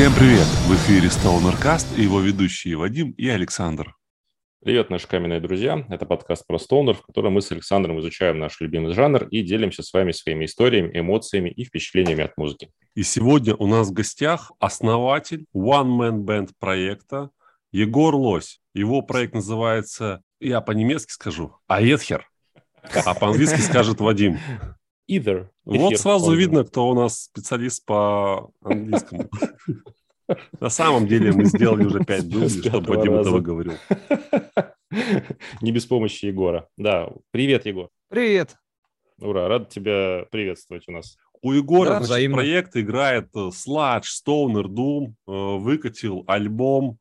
Всем привет! В эфире Stonercast и его ведущие Вадим и Александр. Привет, наши каменные друзья. Это подкаст про Stoner, в котором мы с Александром изучаем наш любимый жанр и делимся с вами своими историями, эмоциями и впечатлениями от музыки. И сегодня у нас в гостях основатель One Man Band проекта Егор Лось. Его проект называется, я по-немецки скажу, Аетхер, а по-английски скажет Вадим. Either. Вот сразу видно, кто у нас специалист по английскому. На самом деле мы сделали уже пять дублей, чтобы Вадим это выговорил. Не без помощи Егора. Да, привет, Егор. Привет. Ура, рад тебя приветствовать у нас. У Егора да, значит, проект играет Sludge, Stoner, Doom, э, выкатил альбом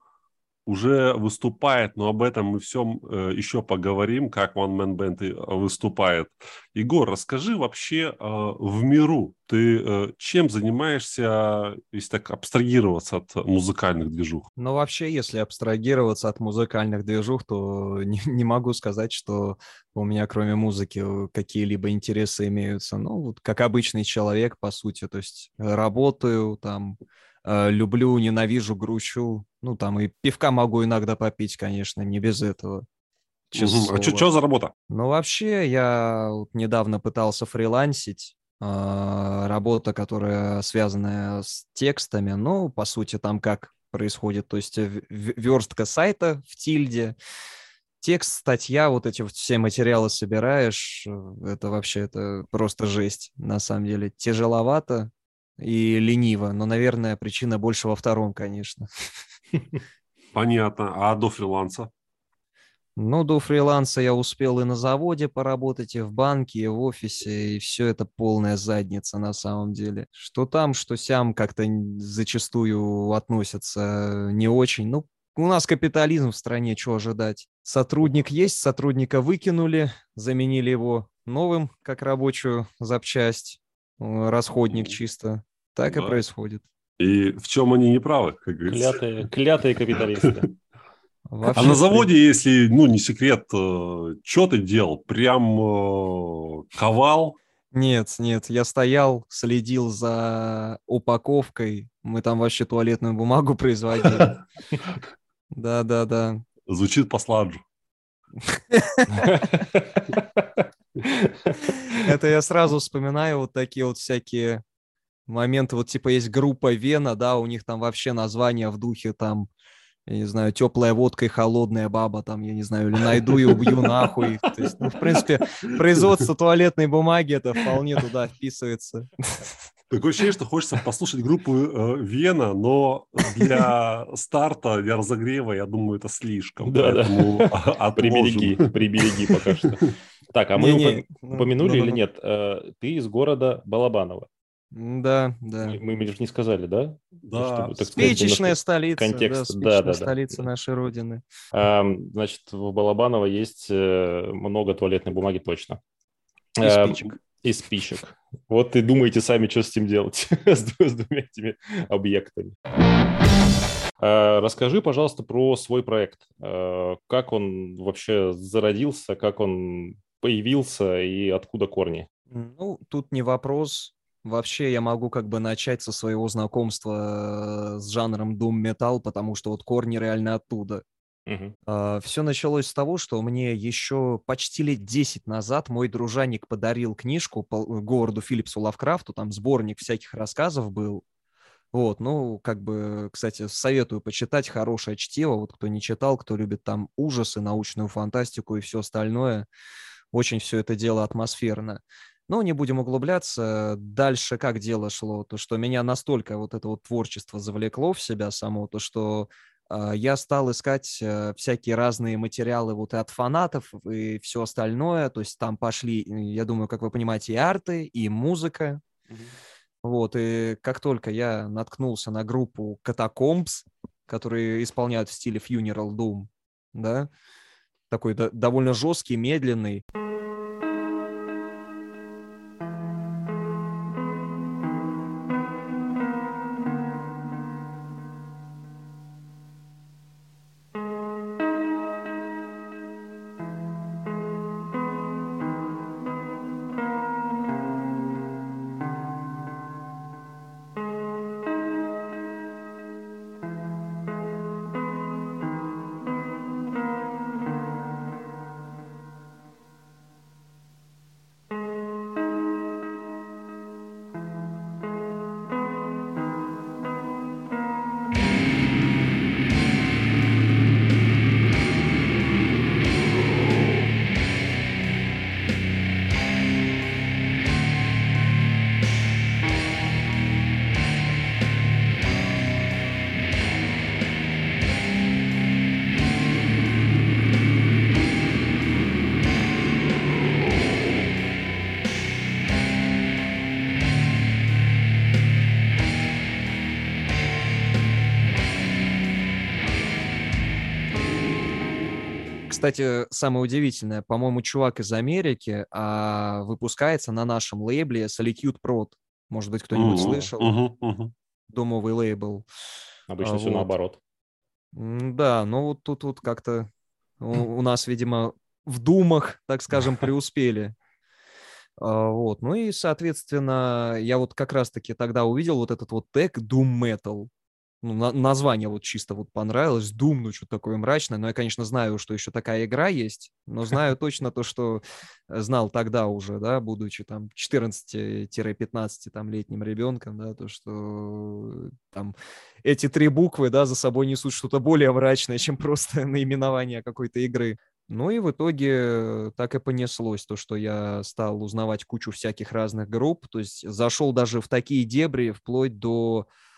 уже выступает, но об этом мы всем э, еще поговорим, как One Man Band э, выступает. Егор, расскажи вообще э, в миру, ты э, чем занимаешься, если так абстрагироваться от музыкальных движух? Ну, вообще, если абстрагироваться от музыкальных движух, то не, не могу сказать, что у меня кроме музыки какие-либо интересы имеются. Ну, вот как обычный человек, по сути, то есть работаю, там, Э, люблю, ненавижу, грущу. Ну, там и пивка могу иногда попить, конечно, не без этого. Угу. А что за работа? Ну, вообще, я вот недавно пытался фрилансить. Э, работа, которая связана с текстами. Ну, по сути, там как происходит. То есть верстка сайта в тильде, текст, статья, вот эти все материалы собираешь, это вообще это просто жесть, на самом деле. Тяжеловато, и лениво. Но, наверное, причина больше во втором, конечно. Понятно. А до фриланса? Ну, до фриланса я успел и на заводе поработать, и в банке, и в офисе, и все это полная задница на самом деле. Что там, что сям как-то зачастую относятся не очень. Ну, у нас капитализм в стране, что ожидать? Сотрудник есть, сотрудника выкинули, заменили его новым, как рабочую запчасть, э, расходник чисто. Так да. и происходит. И в чем они не правы, как говорится. Клятые, клятые капиталисты. Вообще, а на заводе, если, ну, не секрет, э, что ты делал? Прям э, ковал? Нет, нет, я стоял, следил за упаковкой. Мы там вообще туалетную бумагу производили. Да, да, да. Звучит по сладжу. Это я сразу вспоминаю вот такие вот всякие моменты, вот типа есть группа Вена, да, у них там вообще название в духе там, я не знаю, теплая водка и холодная баба, там, я не знаю, или найду и убью нахуй. То есть, ну, в принципе, производство туалетной бумаги это вполне туда вписывается. Такое ощущение, что хочется послушать группу э, Вена, но для старта, для разогрева, я думаю, это слишком. Да, да. Прибереги, прибереги пока что. Так, а мы не, ну, упомянули ну, или нет? Э, ты из города Балабаново. Да, да. Мы, мы же не сказали, да? Да. Чтобы, Спичечная столица. Контекст. Да, да, да. Столица нашей родины. А, значит, в Балабаново есть э, много туалетной бумаги точно. И а, спичек. И спичек. Вот и думаете сами, что с этим делать, с, с двумя этими объектами. А, расскажи, пожалуйста, про свой проект. А, как он вообще зародился, как он появился и откуда корни? Ну, тут не вопрос Вообще я могу как бы начать со своего знакомства э, с жанром Doom Metal, потому что вот корни реально оттуда. Uh-huh. Uh, все началось с того, что мне еще почти лет 10 назад мой дружанник подарил книжку по городу Филлипсу Лавкрафту, там сборник всяких рассказов был. Вот, ну, как бы, кстати, советую почитать, хорошее чтиво, вот кто не читал, кто любит там ужасы, научную фантастику и все остальное, очень все это дело атмосферно. Но не будем углубляться. Дальше как дело шло? То, что меня настолько вот это вот творчество завлекло в себя само, то, что э, я стал искать э, всякие разные материалы вот и от фанатов, и все остальное. То есть там пошли, я думаю, как вы понимаете, и арты, и музыка. Mm-hmm. Вот, и как только я наткнулся на группу Catacombs, которые исполняют в стиле Funeral Doom, да, такой да, довольно жесткий, медленный. Кстати, самое удивительное, по-моему, чувак из Америки а, выпускается на нашем лейбле Solitude Prod. Может быть, кто-нибудь uh-huh, слышал? Uh-huh. Домовый лейбл. Обычно а, все вот. наоборот. Да, ну вот тут вот как-то у, у нас, видимо, в думах, так скажем, преуспели. А, вот. Ну и, соответственно, я вот как раз-таки тогда увидел вот этот вот тег Doom Metal. Ну, на- название вот чисто вот понравилось. Doom, ну, что такое мрачное. Но я, конечно, знаю, что еще такая игра есть, но знаю точно то, что э, знал тогда уже, да, будучи там 14-15 там летним ребенком, да, то, что там эти три буквы, да, за собой несут что-то более мрачное, чем просто наименование какой-то игры. Ну и в итоге так и понеслось, то, что я стал узнавать кучу всяких разных групп, то есть зашел даже в такие дебри, вплоть до э,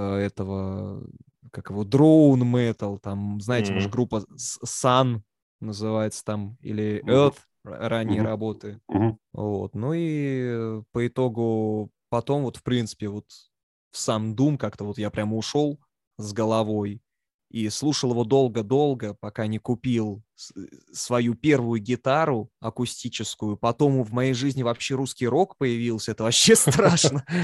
этого, как его, Drone Metal, там, знаете, mm-hmm. может, группа Sun называется там, или Earth, mm-hmm. ранние mm-hmm. работы. Mm-hmm. Вот, ну и по итогу потом вот, в принципе, вот в сам Doom как-то вот я прямо ушел с головой, и слушал его долго-долго, пока не купил э, свою первую гитару акустическую. Потом в моей жизни вообще русский рок появился. Это вообще страшно.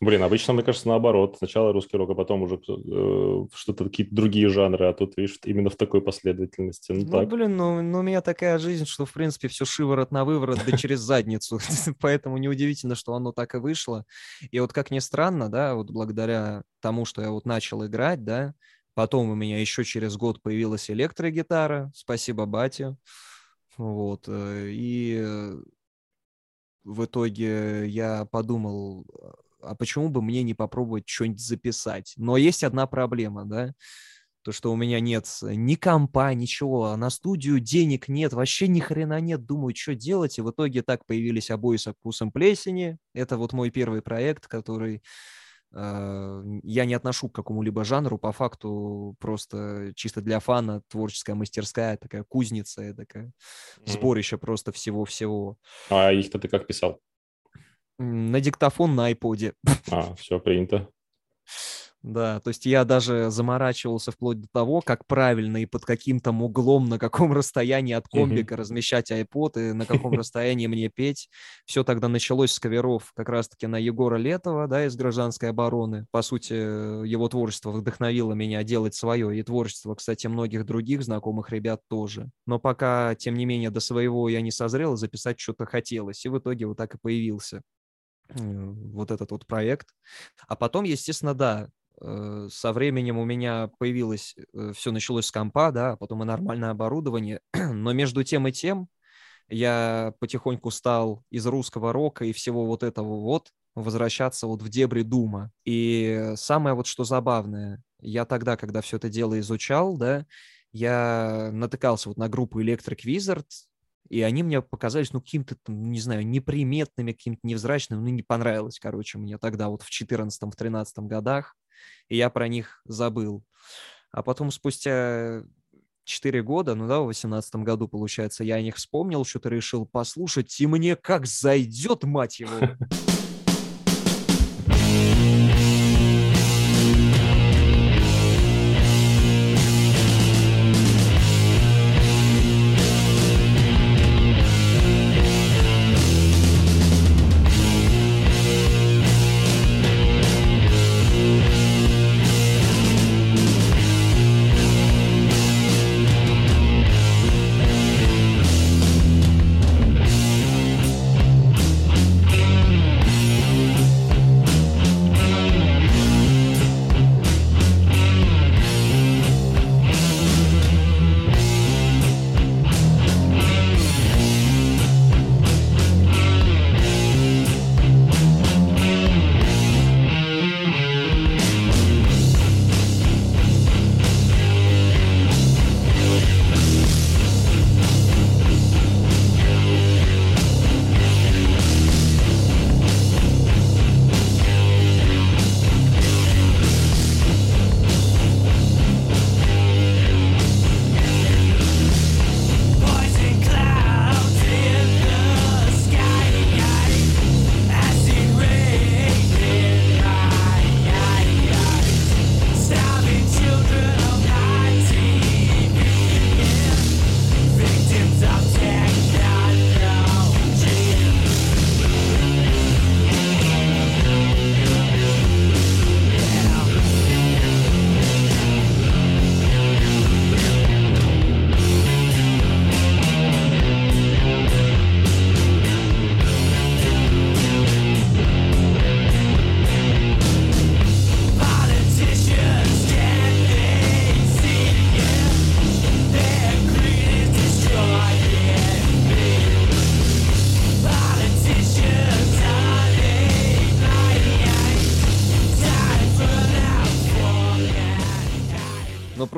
Блин, обычно, мне кажется, наоборот. Сначала русский рок, а потом уже э, что-то какие-то другие жанры, а тут, видишь, именно в такой последовательности. Ну, ну так. блин, ну, ну у меня такая жизнь, что, в принципе, все шиворот на выворот, да через задницу. Поэтому неудивительно, что оно так и вышло. И вот как ни странно, да, вот благодаря тому, что я вот начал играть, да, Потом у меня еще через год появилась электрогитара, спасибо бате. Вот. Э, и в итоге я подумал, а почему бы мне не попробовать что-нибудь записать? Но есть одна проблема, да, то, что у меня нет ни компа, ничего, а на студию денег нет, вообще ни хрена нет, думаю, что делать, и в итоге так появились обои со вкусом плесени, это вот мой первый проект, который а, я не отношу к какому-либо жанру, по факту просто чисто для фана творческая мастерская, такая кузница, такая mm-hmm. сборище просто всего-всего. А их-то ты как писал? На диктофон на айподе. А, все принято. Да, то есть я даже заморачивался вплоть до того, как правильно и под каким то углом, на каком расстоянии от комбика mm-hmm. размещать iPod и на каком расстоянии мне петь. Все тогда началось с каверов как раз-таки на Егора Летова, да, из «Гражданской обороны». По сути, его творчество вдохновило меня делать свое, и творчество, кстати, многих других знакомых ребят тоже. Но пока, тем не менее, до своего я не созрел, записать что-то хотелось, и в итоге вот так и появился вот этот вот проект. А потом, естественно, да, Э, со временем у меня появилось, э, все началось с компа, да, а потом и нормальное оборудование, но между тем и тем я потихоньку стал из русского рока и всего вот этого вот возвращаться вот в дебри Дума. И самое вот что забавное, я тогда, когда все это дело изучал, да, я натыкался вот на группу Electric Wizard, и они мне показались, ну, каким-то, не знаю, неприметными, каким-то невзрачным, ну, не понравилось, короче, мне тогда вот в 14-13 годах и я про них забыл. А потом спустя 4 года, ну да, в 18 году, получается, я о них вспомнил, что-то решил послушать, и мне как зайдет, мать его.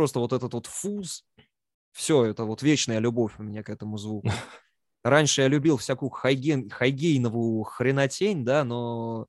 просто вот этот вот фуз, все, это вот вечная любовь у меня к этому звуку. Раньше я любил всякую хайген, хайгейновую хренотень, да, но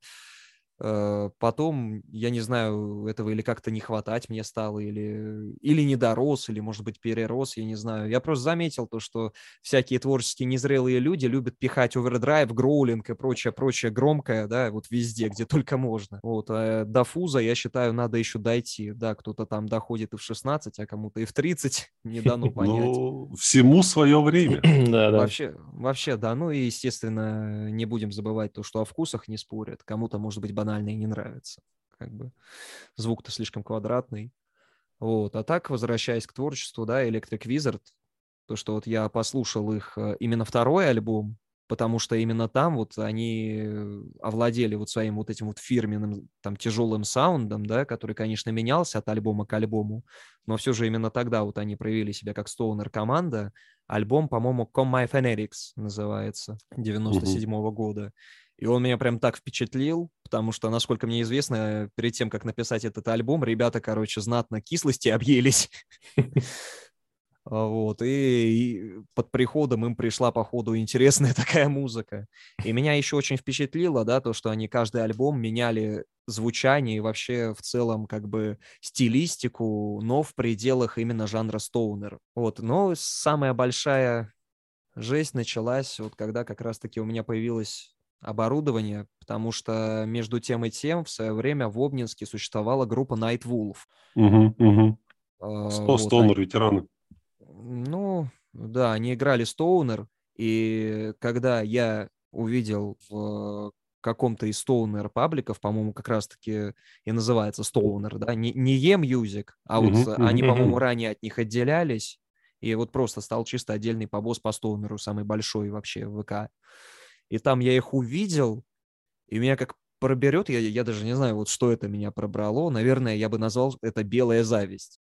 потом, я не знаю, этого или как-то не хватать мне стало, или, или не дорос, или, может быть, перерос, я не знаю. Я просто заметил то, что всякие творческие незрелые люди любят пихать овердрайв, гроулинг и прочее, прочее громкое, да, вот везде, где только можно. Вот, а до фуза, я считаю, надо еще дойти. Да, кто-то там доходит и в 16, а кому-то и в 30, не дано понять. Ну, всему свое время. Да, да. Вообще, вообще, да. Ну и, естественно, не будем забывать то, что о вкусах не спорят. Кому-то, может быть, банально банально и не нравится. Как бы звук-то слишком квадратный. Вот. А так, возвращаясь к творчеству, да, Electric Wizard, то, что вот я послушал их э, именно второй альбом, потому что именно там вот они овладели вот своим вот этим вот фирменным там тяжелым саундом, да, который, конечно, менялся от альбома к альбому, но все же именно тогда вот они проявили себя как стоунер команда. Альбом, по-моему, Come My Fanatics называется, 97 -го года. И он меня прям так впечатлил, потому что, насколько мне известно, перед тем, как написать этот альбом, ребята, короче, знатно кислости объелись. Вот, и, под приходом им пришла, походу, интересная такая музыка. И меня еще очень впечатлило, да, то, что они каждый альбом меняли звучание и вообще в целом как бы стилистику, но в пределах именно жанра стоунер. Вот, но самая большая жесть началась вот когда как раз-таки у меня появилась оборудование, потому что между тем и тем в свое время в Обнинске существовала группа Night Wolf. Угу, угу. вот, Стоунер, ветераны. Ну, да, они играли Стоунер, и когда я увидел в каком-то из Стоунер пабликов, по-моему, как раз-таки и называется Стоунер, да, не, не E-Music, а вот uh-huh, они, по-моему, ранее от них отделялись, и вот просто стал чисто отдельный побос по Стоунеру, самый большой вообще в ВК и там я их увидел, и меня как проберет, я, я даже не знаю, вот что это меня пробрало, наверное, я бы назвал это белая зависть.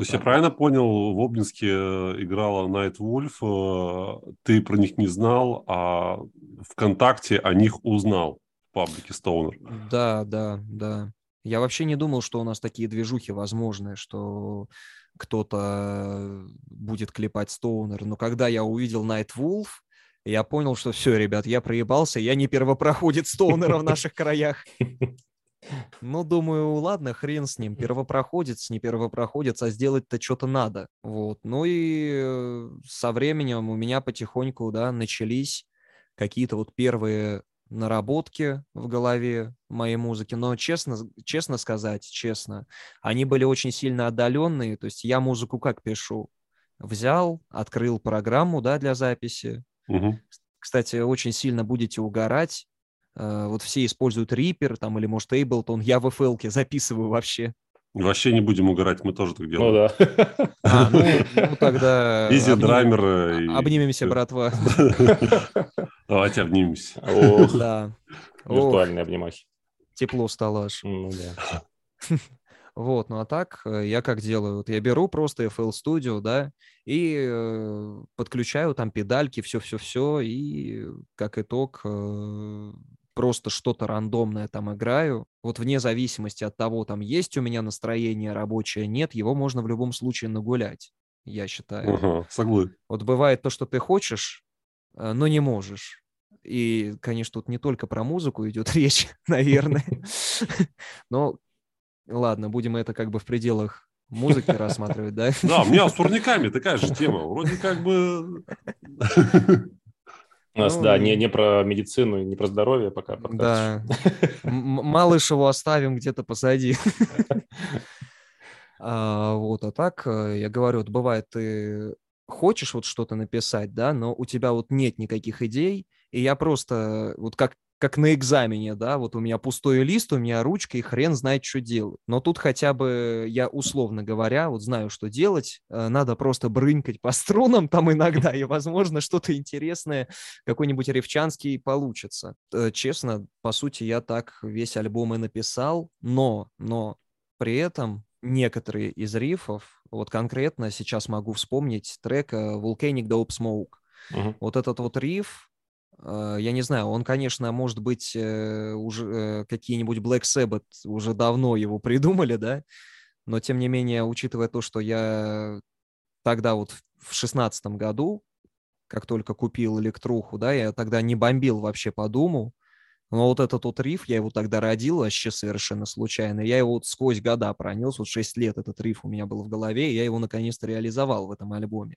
Есть я правильно понял, в Обнинске э, играла Night Wolf, э, ты про них не знал, а ВКонтакте о них узнал в паблике Stoner. Да, да, да. Я вообще не думал, что у нас такие движухи возможны, что кто-то будет клепать Стоунер. Но когда я увидел Night Wolf, я понял, что все, ребят, я проебался, я не первопроходец Стоунера в наших краях. Ну, думаю, ладно, хрен с ним. Первопроходец, не первопроходец, а сделать-то что-то надо. Вот. Ну и э, со временем у меня потихоньку, да, начались какие-то вот первые наработки в голове моей музыки, но честно, честно сказать, честно, они были очень сильно отдаленные, то есть я музыку как пишу? Взял, открыл программу, да, для записи. Угу. Кстати, очень сильно будете угорать, вот все используют Reaper там или, может, Ableton, я в FL записываю вообще. Вообще не будем угорать, мы тоже так делаем. Ну да. А, ну, ну тогда... Изи драймер. И... Обнимемся, братва. Давайте обнимемся. Ох, да. Виртуальные обнимахи. тепло стало аж. Ну да. Вот, ну а так э, я как делаю? Вот я беру просто FL Studio, да, и э, подключаю там педальки, все-все-все, и как итог э, просто что-то рандомное там играю. Вот вне зависимости от того, там есть у меня настроение рабочее, нет, его можно в любом случае нагулять, я считаю. Ага, согласен. Вот бывает то, что ты хочешь, э, но не можешь. И, конечно, тут не только про музыку идет речь, наверное. Но ладно, будем это как бы в пределах музыки рассматривать, да? Да, у меня с турниками такая же тема. Вроде как бы... У нас, ну, да, не, не про медицину, не про здоровье пока. Да. Малышеву оставим где-то позади. а, вот, а так, э, я говорю, вот бывает, ты хочешь вот что-то написать, да, но у тебя вот нет никаких идей, и я просто, вот как как на экзамене, да, вот у меня пустой лист, у меня ручка, и хрен знает, что делать. Но тут хотя бы я, условно говоря, вот знаю, что делать, э, надо просто брынкать по струнам там иногда, и, возможно, что-то интересное, какой-нибудь ревчанский получится. Э, честно, по сути, я так весь альбом и написал, но, но при этом некоторые из рифов, вот конкретно сейчас могу вспомнить трек э, Volcanic Dope Smoke. Uh-huh. Вот этот вот риф, я не знаю, он, конечно, может быть, э, уже э, какие-нибудь Black Sabbath уже давно его придумали, да, но тем не менее, учитывая то, что я тогда вот в шестнадцатом году, как только купил электруху, да, я тогда не бомбил вообще по Думу, но вот этот вот риф, я его тогда родил вообще совершенно случайно. Я его вот сквозь года пронес, вот 6 лет этот риф у меня был в голове, и я его наконец-то реализовал в этом альбоме.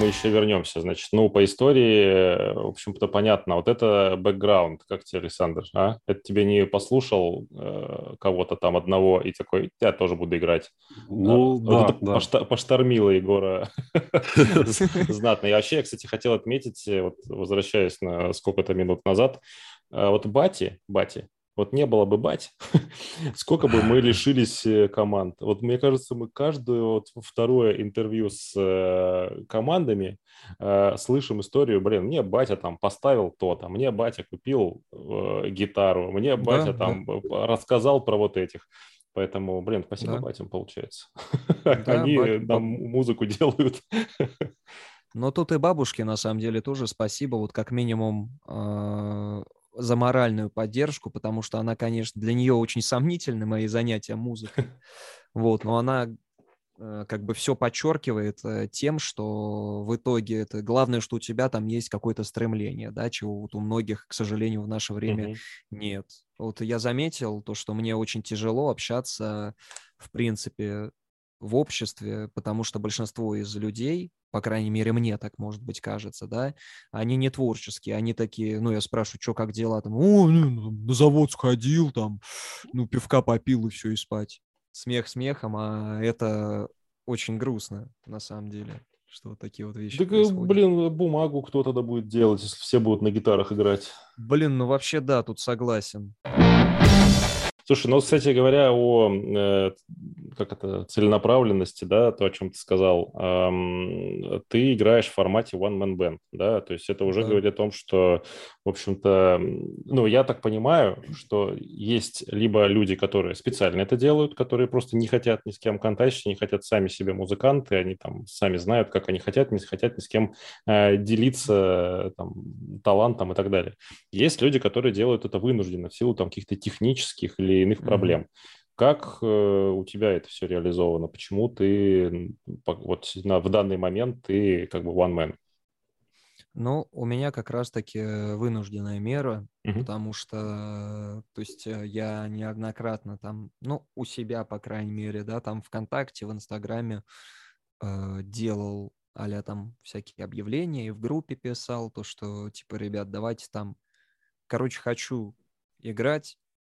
Мы еще вернемся. Значит, ну, по истории, в общем-то, понятно. Вот это бэкграунд. Как тебе, Александр? А? Это тебе не послушал э, кого-то там одного и такой, я тоже буду играть. Ну, а, да, вот это да. поштормило Егора знатно. Я вообще, кстати, хотел отметить, вот возвращаясь на сколько-то минут назад, э, вот Бати, Бати, вот не было бы бать, сколько бы мы лишились э, команд. Вот мне кажется, мы каждое вот второе интервью с э, командами э, слышим историю, блин, мне батя там поставил то-то, мне батя купил э, гитару, мне батя да, там да. рассказал про вот этих. Поэтому, блин, спасибо да. батям, получается. Да, Они бать... нам музыку делают. Но тут и бабушке, на самом деле, тоже спасибо. Вот как минимум э, за моральную поддержку, потому что она, конечно, для нее очень сомнительны мои занятия музыкой. Вот, но она э, как бы все подчеркивает э, тем, что в итоге это главное, что у тебя там есть какое-то стремление, да, чего вот у многих, к сожалению, в наше время mm-hmm. нет. Вот я заметил то, что мне очень тяжело общаться, в принципе, в обществе, потому что большинство из людей, по крайней мере, мне так, может быть, кажется, да, они не творческие, они такие, ну, я спрашиваю, что, как дела, там, о, ну, на завод сходил, там, ну, пивка попил и все, и спать. Смех смехом, а это очень грустно, на самом деле, что вот такие вот вещи Так, э, происходят. блин, бумагу кто тогда будет делать, если все будут на гитарах играть? Блин, ну вообще да, тут согласен. Слушай, ну, кстати говоря, о э, как это, целенаправленности, да, то, о чем ты сказал, эм, ты играешь в формате one-man band, да, то есть это уже да. говорит о том, что, в общем-то, ну, я так понимаю, что есть либо люди, которые специально это делают, которые просто не хотят ни с кем контактить, не хотят сами себе музыканты, они там сами знают, как они хотят, не хотят ни с кем э, делиться там, талантом и так далее. Есть люди, которые делают это вынужденно в силу там каких-то технических или иных mm-hmm. проблем. Как э, у тебя это все реализовано? Почему ты вот на, в данный момент ты как бы one man? Ну, у меня как раз-таки вынужденная мера, угу. потому что, то есть э, я неоднократно там, ну, у себя, по крайней мере, да, там ВКонтакте, в Инстаграме э, делал а там всякие объявления и в группе писал то, что типа, ребят, давайте там, короче, хочу играть.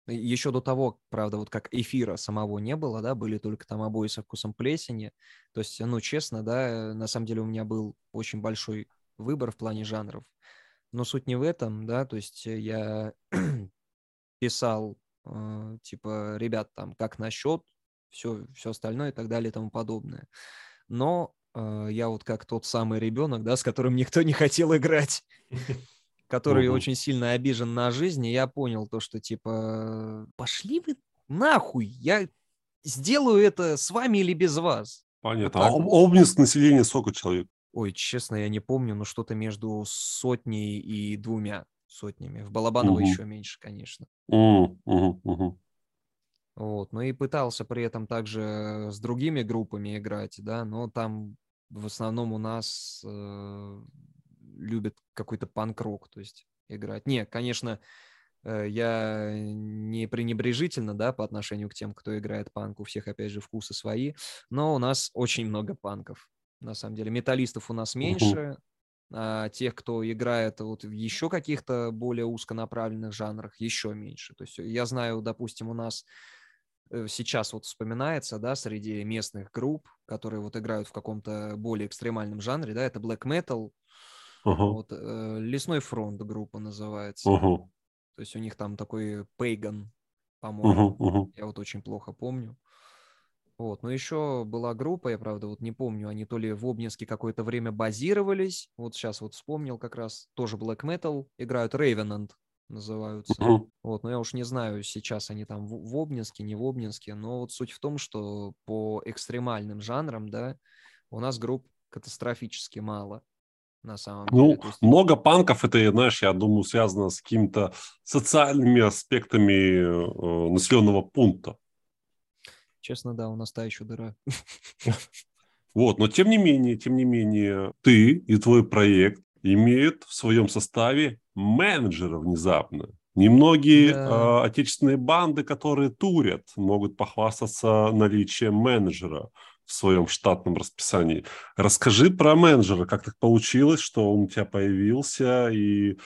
Еще до того, правда, вот как эфира самого не было, да, были только там обои со вкусом плесени. То есть, ну, честно, да, на самом деле у меня был очень большой выбор в плане жанров. Но суть не в этом, да, то есть я писал, э, типа, ребят, там, как насчет, все, все остальное и так далее и тому подобное. Но э, я вот как тот самый ребенок, да, с которым никто не хотел играть, который очень сильно обижен на жизнь, и я понял то, что, типа, пошли вы нахуй, я сделаю это с вами или без вас. Понятно. А Обнинск населения сколько человек? Ой, честно, я не помню, но что-то между сотней и двумя сотнями. В Балабаново угу. еще меньше, конечно. Угу, угу, Вот, ну и пытался при этом также с другими группами играть, да, но там в основном у нас э, любят какой-то панк-рок, то есть играть. Не, конечно, э, я не пренебрежительно, да, по отношению к тем, кто играет панк, у всех, опять же, вкусы свои, но у нас очень много панков на самом деле. Металлистов у нас меньше, а тех, кто играет вот в еще каких-то более узконаправленных жанрах, еще меньше. То есть я знаю, допустим, у нас э, сейчас вот вспоминается, да, среди местных групп, которые вот играют в каком-то более экстремальном жанре, да, это black metal, uh-huh. вот, э, Лесной фронт группа называется. Uh-huh. То есть у них там такой Pagan, по-моему, uh-huh. я вот очень плохо помню. Вот, но еще была группа, я, правда, вот не помню, они то ли в Обнинске какое-то время базировались, вот сейчас вот вспомнил как раз, тоже Black Metal, играют Revenant, называются. Uh-huh. Вот, но я уж не знаю, сейчас они там в, в Обнинске, не в Обнинске, но вот суть в том, что по экстремальным жанрам, да, у нас групп катастрофически мало на самом ну, деле. есть... много панков, это, знаешь, я думаю, связано с какими-то социальными аспектами э, населенного пункта. Честно, да, у нас та еще дыра. Вот, но тем не менее, тем не менее, ты и твой проект имеют в своем составе менеджера внезапно. Немногие да. э, отечественные банды, которые турят, могут похвастаться наличием менеджера в своем штатном расписании. Расскажи про менеджера, как так получилось, что он у тебя появился, и э,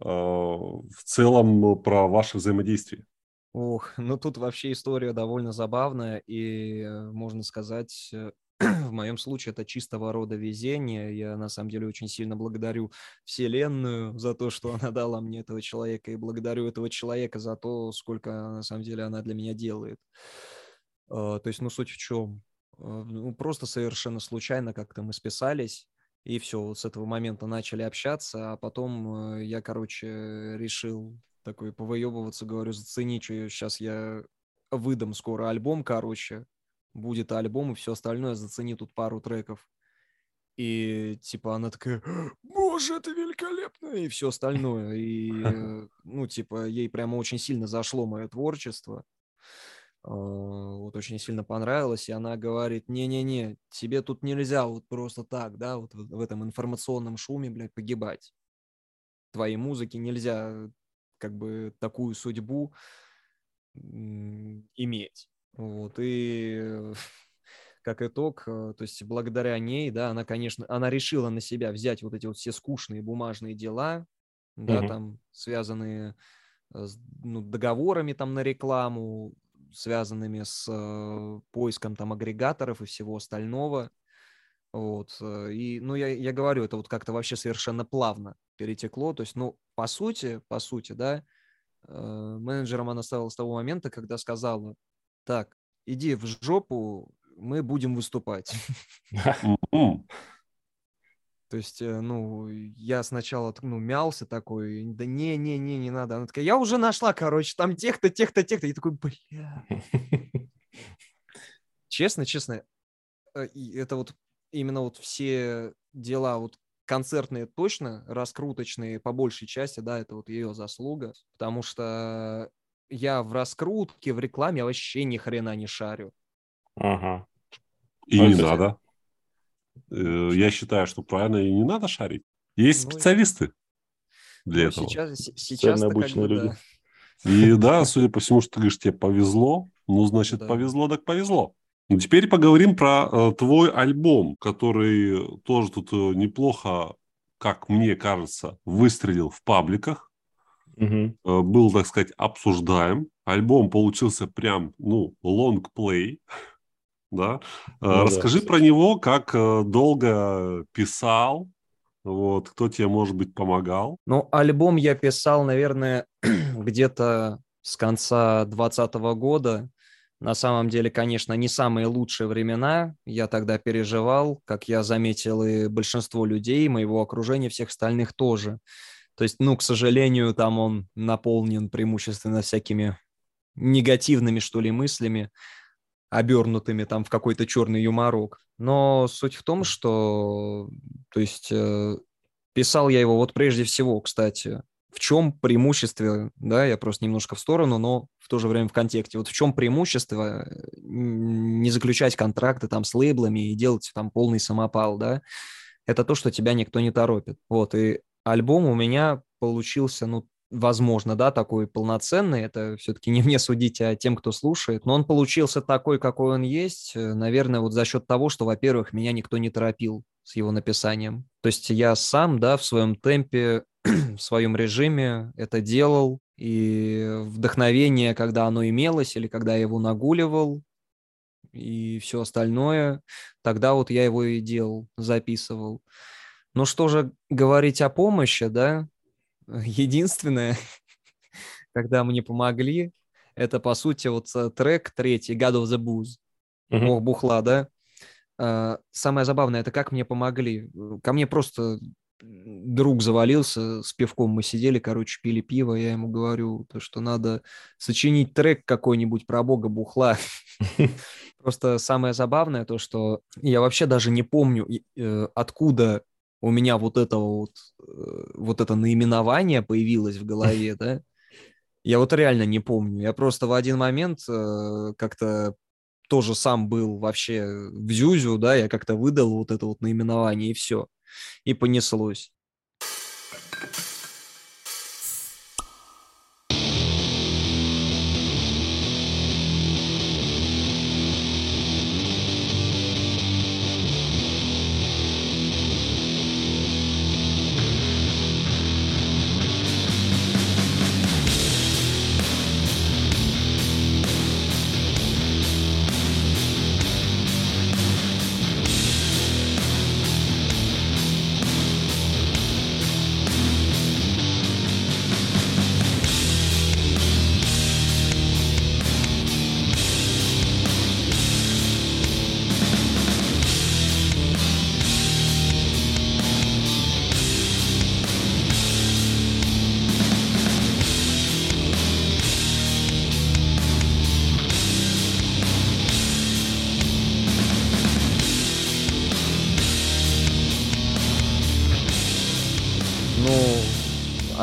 в целом про ваше взаимодействие. Ох, ну тут вообще история довольно забавная, и э, можно сказать, э, в моем случае это чистого рода везение. Я на самом деле очень сильно благодарю Вселенную за то, что она дала мне этого человека, и благодарю этого человека за то, сколько на самом деле она для меня делает. А, то есть, ну, суть в чем? А, ну, просто совершенно случайно как-то мы списались, и все, вот с этого момента начали общаться, а потом э, я, короче, решил такой повыебываться, говорю, зацени, что сейчас я выдам скоро альбом, короче, будет альбом и все остальное, зацени тут пару треков. И типа она такая, боже, это великолепно, и все остальное. И, ну, типа, ей прямо очень сильно зашло мое творчество. А, вот очень сильно понравилось, и она говорит, не-не-не, тебе тут нельзя вот просто так, да, вот в этом информационном шуме, блядь, погибать. Твоей музыке нельзя как бы такую судьбу иметь. Вот, и как итог, э, то есть благодаря ней, да, она, конечно, она решила на себя взять вот эти вот все скучные бумажные дела, да, угу. там связанные с ну, договорами там на рекламу, связанными с э, поиском там агрегаторов и всего остального. Вот. Э, и, ну, я, я говорю, это вот как-то вообще совершенно плавно перетекло. То есть, ну, по сути, по сути, да, э, менеджером она стала с того момента, когда сказала, так, иди в жопу, мы будем выступать. То есть, э, ну, я сначала, ну, мялся такой, да не-не-не, не надо. Она такая, я уже нашла, короче, там тех-то, тех-то, тех-то. И такой, бля. Честно, честно, э, это вот именно вот все дела вот концертные точно, раскруточные по большей части, да, это вот ее заслуга, потому что я в раскрутке, в рекламе вообще ни хрена не шарю. Ага. И не надо. Э, я считаю, что правильно и не надо шарить. Есть ну, специалисты для ну, этого. Сейчас, сейчас обычные как бы, люди. Да. И да, судя по всему, что ты говоришь, тебе повезло, ну, значит, да. повезло, так повезло. Ну, теперь поговорим про э, твой альбом, который тоже тут э, неплохо, как мне кажется, выстрелил в пабликах. Угу. Э, был, так сказать, обсуждаем. Альбом получился прям, ну, лонгплей. Да? Ну, Расскажи да. про него, как э, долго писал, вот, кто тебе, может быть, помогал? Ну, альбом я писал, наверное, где-то с конца 2020 года. На самом деле, конечно, не самые лучшие времена. Я тогда переживал, как я заметил, и большинство людей, моего окружения, всех остальных тоже. То есть, ну, к сожалению, там он наполнен преимущественно всякими негативными, что ли, мыслями, обернутыми там в какой-то черный юморок. Но суть в том, что, то есть, э, писал я его вот прежде всего, кстати, в чем преимущество, да, я просто немножко в сторону, но в то же время в контексте. Вот в чем преимущество э, не заключать контракты там с лейблами и делать там полный самопал, да, это то, что тебя никто не торопит. Вот, и альбом у меня получился, ну, возможно, да, такой полноценный. Это все-таки не мне судить, а тем, кто слушает. Но он получился такой, какой он есть, э, наверное, вот за счет того, что, во-первых, меня никто не торопил с его написанием. То есть я сам, да, в своем темпе, в своем режиме это делал, и вдохновение, когда оно имелось или когда я его нагуливал, и все остальное, тогда вот я его и делал, записывал. Ну что же говорить о помощи, да? Единственное, когда мне помогли, это, по сути, вот э, трек третий, God of the Booze, uh-huh. Бог бухла, да? А, самое забавное, это как мне помогли. Ко мне просто друг завалился с пивком, мы сидели, короче, пили пиво, я ему говорю, то, что надо сочинить трек какой-нибудь про бога бухла. Просто самое забавное то, что я вообще даже не помню, э, откуда у меня вот это вот, э, вот это наименование появилось в голове, да, я вот реально не помню. Я просто в один момент э, как-то тоже сам был вообще в Зюзю, да, я как-то выдал вот это вот наименование, и все. И понеслось.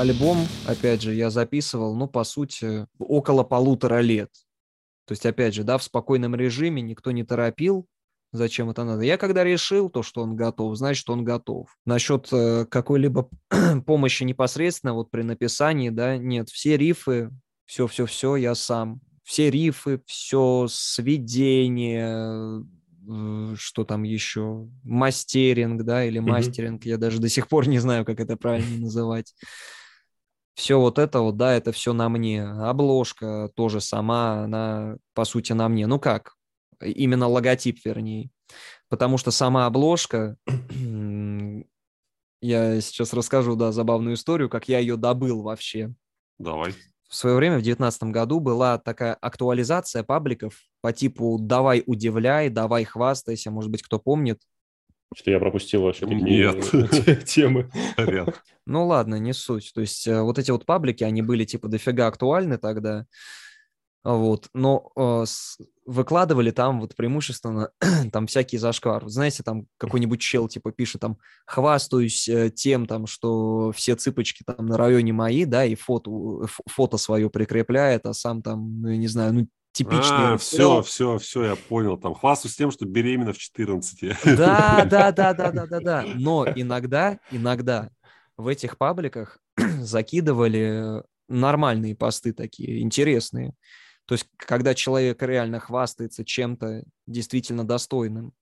Альбом, опять же, я записывал, ну, по сути, около полутора лет. То есть, опять же, да, в спокойном режиме никто не торопил, зачем это надо. Я когда решил то, что он готов, значит, он готов. Насчет э, какой-либо помощи непосредственно вот при написании, да, нет, все рифы, все-все-все я сам. Все рифы, все сведение, э, что там еще, мастеринг, да, или мастеринг, mm-hmm. я даже до сих пор не знаю, как это правильно называть все вот это вот, да, это все на мне. Обложка тоже сама, она, по сути, на мне. Ну как? Именно логотип, вернее. Потому что сама обложка, я сейчас расскажу, да, забавную историю, как я ее добыл вообще. Давай. в свое время, в 2019 году, была такая актуализация пабликов по типу «давай удивляй», «давай хвастайся», может быть, кто помнит. Что я пропустил вообще Нет. темы. Ну ладно, не суть. То есть э, вот эти вот паблики, они были типа дофига актуальны тогда. Вот, но э, с, выкладывали там вот преимущественно там всякий зашквар. Знаете, там какой-нибудь чел типа пишет там «хвастаюсь э, тем, там, что все цыпочки там на районе мои», да, и фото, фото свое прикрепляет, а сам там, ну, я не знаю, ну, типичный. А, все, все, все, я понял. Там хвастаюсь тем, что беременна в 14. Да, да, да, да, да, да, да. Но иногда, иногда в этих пабликах закидывали нормальные посты такие, интересные. То есть, когда человек реально хвастается чем-то действительно достойным.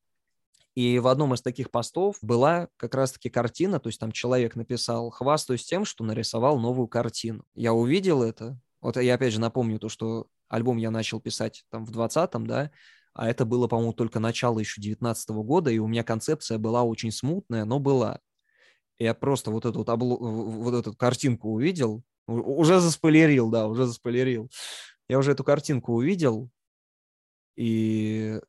И в одном из таких постов была как раз-таки картина, то есть там человек написал «хвастаюсь тем, что нарисовал новую картину». Я увидел это. Вот я опять же напомню то, что альбом я начал писать там в 20-м, да, а это было, по-моему, только начало еще 19 -го года, и у меня концепция была очень смутная, но была. Я просто вот эту вот, обло... вот эту картинку увидел, уже заспойлерил, да, уже заспойлерил. Я уже эту картинку увидел и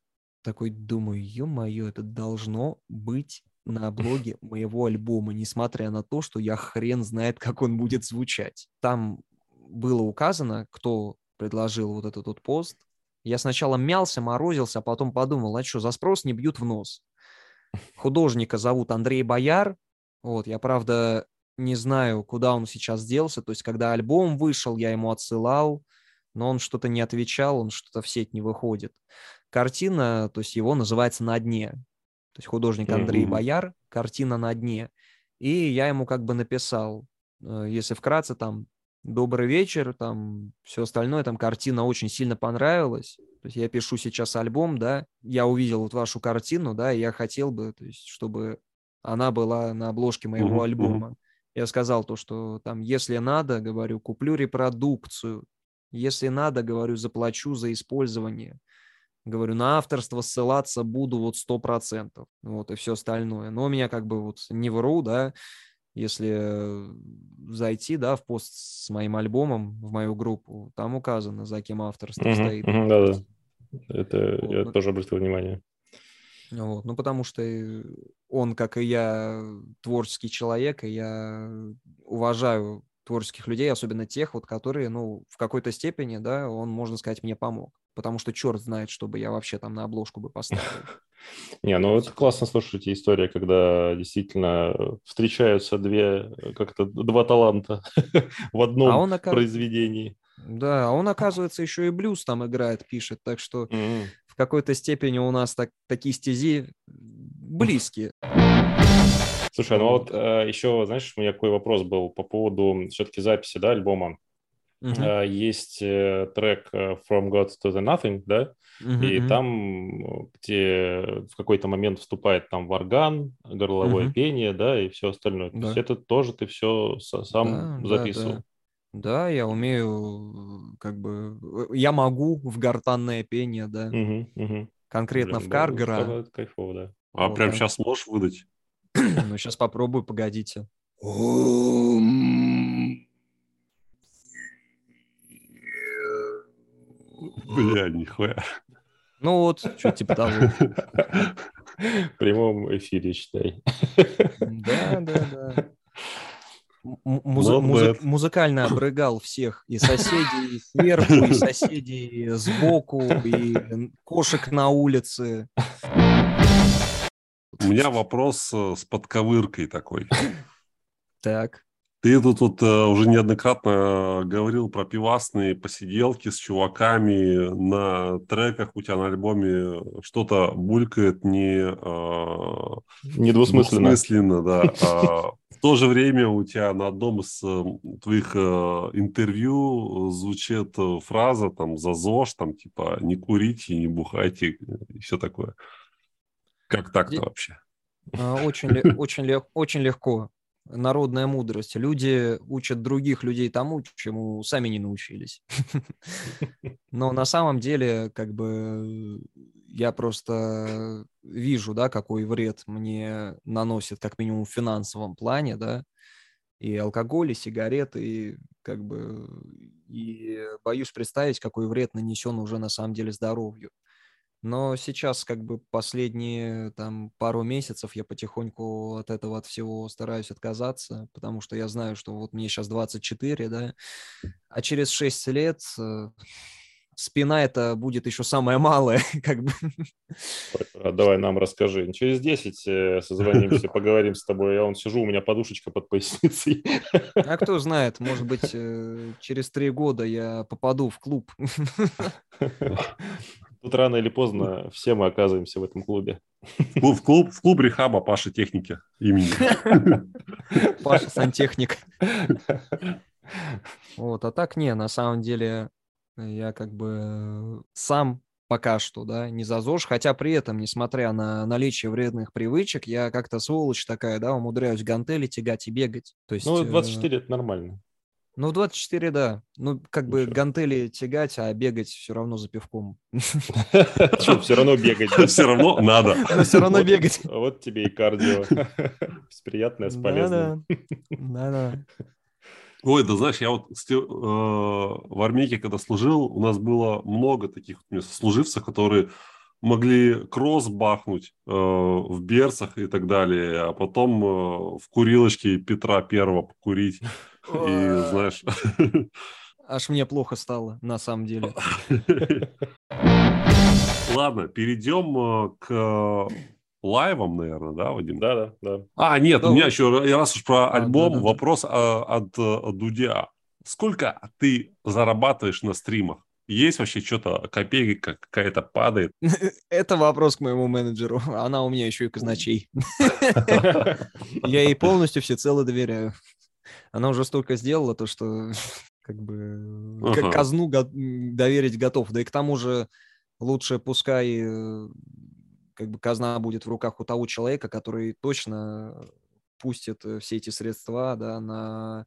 такой думаю, ё-моё, это должно быть на блоге моего альбома, несмотря на то, что я хрен знает, как он будет звучать. Там было указано, кто предложил вот этот вот пост. Я сначала мялся, морозился, а потом подумал, а что, за спрос не бьют в нос. Художника зовут Андрей Бояр. Вот, я, правда, не знаю, куда он сейчас делся. То есть, когда альбом вышел, я ему отсылал но он что-то не отвечал, он что-то в сеть не выходит. Картина, то есть его называется «На дне». То есть художник Андрей mm-hmm. Бояр, картина «На дне». И я ему как бы написал, э, если вкратце, там, добрый вечер, там, все остальное, там, картина очень сильно понравилась. То есть я пишу сейчас альбом, да, я увидел вот вашу картину, да, и я хотел бы, то есть, чтобы она была на обложке моего mm-hmm. альбома. Я сказал то, что там, если надо, говорю, куплю репродукцию, если надо, говорю, заплачу за использование. Говорю, на авторство ссылаться буду вот сто процентов. Вот, и все остальное. Но у меня как бы вот не вру, да, если зайти, да, в пост с моим альбомом в мою группу, там указано, за кем авторство uh-huh, стоит. Uh-huh, да, да. Это вот. я ну, тоже обратил внимание. Вот, ну, потому что он, как и я, творческий человек, и я уважаю творческих людей, особенно тех, вот, которые, ну, в какой-то степени, да, он, можно сказать, мне помог. Потому что черт знает, чтобы я вообще там на обложку бы поставил. Не, ну это классно слушать история, когда действительно встречаются две, как-то два таланта в одном а он, произведении. Да, а он, оказывается, еще и блюз там играет, пишет, так что mm-hmm. в какой-то степени у нас так, такие стези близкие. Слушай, ну вот э, еще, знаешь, у меня какой вопрос был по поводу все-таки записи, да, альбома. Uh-huh. Э, есть э, трек э, From God to the Nothing, да, uh-huh. и там, где в какой-то момент вступает там варган, горловое uh-huh. пение, да, и все остальное. Да. То есть это тоже ты все сам да, записывал. Да, да. да, я умею, как бы, я могу в гортанное пение, да. Uh-huh, uh-huh. Конкретно Блин, в Каргара. Да, кайфово, да. А вот, прям да. сейчас можешь выдать? Ну, сейчас попробую, погодите. Бля, нихуя. Ну вот, что типа того. В прямом эфире, считай. Да, да, да. Музы- музы- музыкально обрыгал всех, и соседей сверху, и соседей сбоку, и кошек на улице. У меня вопрос э, с подковыркой такой. Так. Ты тут вот э, уже неоднократно говорил про пивасные посиделки с чуваками на треках у тебя на альбоме что-то булькает не э, недвусмысленно. Недвусмысленно, да. А в то же время у тебя на одном из твоих интервью звучит фраза там за ЗОЖ, там типа не курите, не бухайте и все такое. Как так-то вообще? А, очень, очень, очень легко. Народная мудрость. Люди учат других людей тому, чему сами не научились. Но на самом деле, как бы, я просто вижу, да, какой вред мне наносит, как минимум в финансовом плане, да, и алкоголь, и сигареты, и как бы и боюсь представить, какой вред нанесен уже на самом деле здоровью. Но сейчас, как бы, последние там пару месяцев я потихоньку от этого, от всего стараюсь отказаться, потому что я знаю, что вот мне сейчас 24, да, а через 6 лет э, спина это будет еще самое малое, как бы. Давай нам расскажи. Через 10 э, созвонимся, поговорим с тобой. Я вон сижу, у меня подушечка под поясницей. А кто знает, может быть, э, через три года я попаду в клуб. Тут рано или поздно все мы оказываемся в этом клубе. В клуб, в клуб рехаба Паши Техники имени. Паша Сантехник. Вот, а так не, на самом деле я как бы сам пока что, да, не за ЗОЖ, хотя при этом, несмотря на наличие вредных привычек, я как-то сволочь такая, да, умудряюсь гантели тягать и бегать. То есть, ну, 24 э... это нормально. Ну, 24, да. Ну, как бы гантели тягать, а бегать все равно за пивком. Все равно бегать. Все равно надо. Все равно бегать. Вот тебе и кардио. Приятное с полезным. Да-да. Ой, да знаешь, я вот э, в армейке, когда служил, у нас было много таких служивцев, которые могли кросс бахнуть э, в берцах и так далее, а потом э, в курилочке Петра Первого покурить. И знаешь... Аж мне плохо стало, на самом деле. Ладно, перейдем э, к лайвам, наверное, да, Вадим? Да, да, да. А, нет, да, у меня еще, раз уж про а, альбом, да, да, вопрос а, от, от Дудя. Сколько ты зарабатываешь на стримах? Есть вообще что-то, копейка какая-то падает? Это вопрос к моему менеджеру. Она у меня еще и казначей. Я ей полностью всецело доверяю она уже столько сделала, то что как бы ага. казну го- доверить готов. Да и к тому же лучше пускай э, как бы казна будет в руках у того человека, который точно пустит э, все эти средства, да, на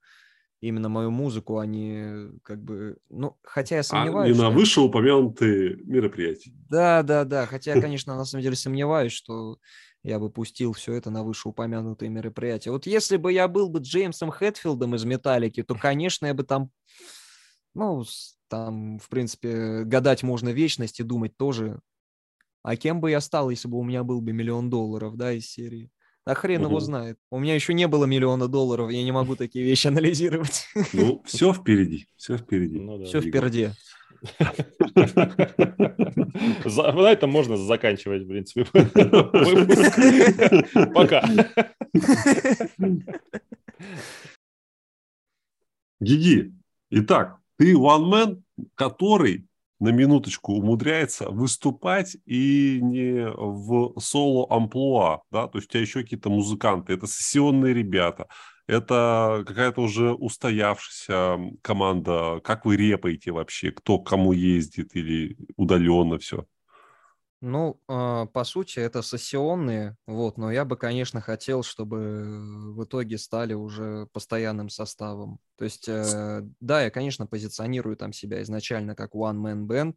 именно мою музыку, а не как бы, ну, хотя я сомневаюсь. А не на вышеупомянутые мероприятия. Да, да, да, хотя я, конечно, на самом деле сомневаюсь, что я бы пустил все это на вышеупомянутые мероприятия. Вот если бы я был бы Джеймсом Хэтфилдом из «Металлики», то, конечно, я бы там, ну, там, в принципе, гадать можно вечность и думать тоже. А кем бы я стал, если бы у меня был бы миллион долларов, да, из серии? А хрен угу. его знает. У меня еще не было миллиона долларов, я не могу такие вещи анализировать. Ну, все впереди, все впереди. Ну, да, все впереди. На этом можно заканчивать, в принципе. Пока. Гиги, итак, ты one man, который на минуточку умудряется выступать и не в соло-амплуа, да, то есть у тебя еще какие-то музыканты, это сессионные ребята, это какая-то уже устоявшаяся команда. Как вы репаете вообще? Кто кому ездит или удаленно все? Ну, э, по сути, это сессионные, вот, но я бы, конечно, хотел, чтобы в итоге стали уже постоянным составом. То есть, э, да, я, конечно, позиционирую там себя изначально как one-man band,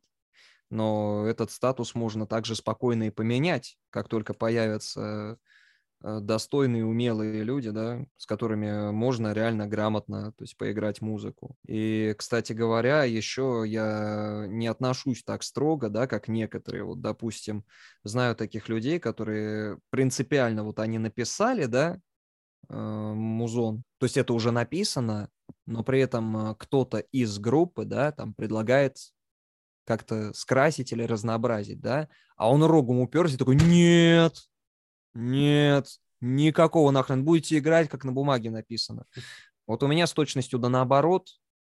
но этот статус можно также спокойно и поменять, как только появятся достойные, умелые люди, да, с которыми можно реально грамотно, то есть поиграть музыку. И, кстати говоря, еще я не отношусь так строго, да, как некоторые. Вот, допустим, знаю таких людей, которые принципиально вот они написали, да, э, музон, то есть это уже написано, но при этом э, кто-то из группы, да, там предлагает как-то скрасить или разнообразить, да, а он рогом уперся и такой, нет, нет, никакого нахрен. Будете играть, как на бумаге написано. Вот у меня с точностью да наоборот.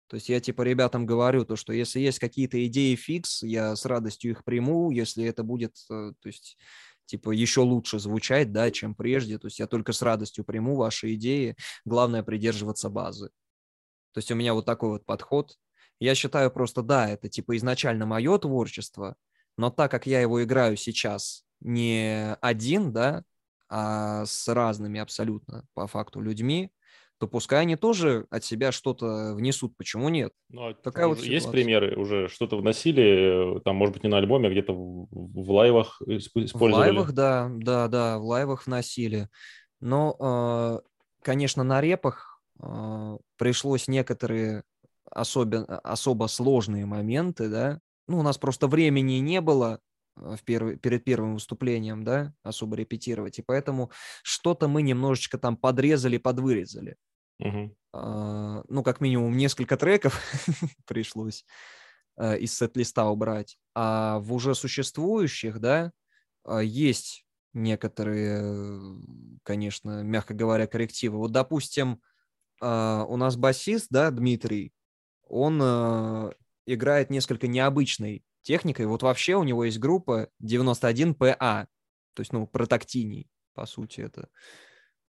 То есть я типа ребятам говорю, то, что если есть какие-то идеи фикс, я с радостью их приму, если это будет, э, то есть типа еще лучше звучать, да, чем прежде. То есть я только с радостью приму ваши идеи. Главное придерживаться базы. То есть у меня вот такой вот подход. Я считаю просто, да, это типа изначально мое творчество, но так как я его играю сейчас не один, да, а с разными абсолютно по факту людьми, то пускай они тоже от себя что-то внесут. Почему нет? Ну, а Такая вот есть примеры уже что-то вносили, там, может быть, не на альбоме, а где-то в, в лайвах использовали? В лайвах, да, да, да, в лайвах вносили. Но, э, конечно, на репах э, пришлось некоторые особо, особо сложные моменты, да, ну, у нас просто времени не было в первый, перед первым выступлением, да, особо репетировать, и поэтому что-то мы немножечко там подрезали, подвырезали. Угу. А, ну, как минимум, несколько треков пришлось а, из сет-листа убрать. А в уже существующих, да, а, есть некоторые, конечно, мягко говоря, коррективы. Вот, допустим, а, у нас басист, да, Дмитрий, он а, играет несколько необычной техникой. Вот вообще у него есть группа 91PA, то есть, ну, протактиний, по сути, это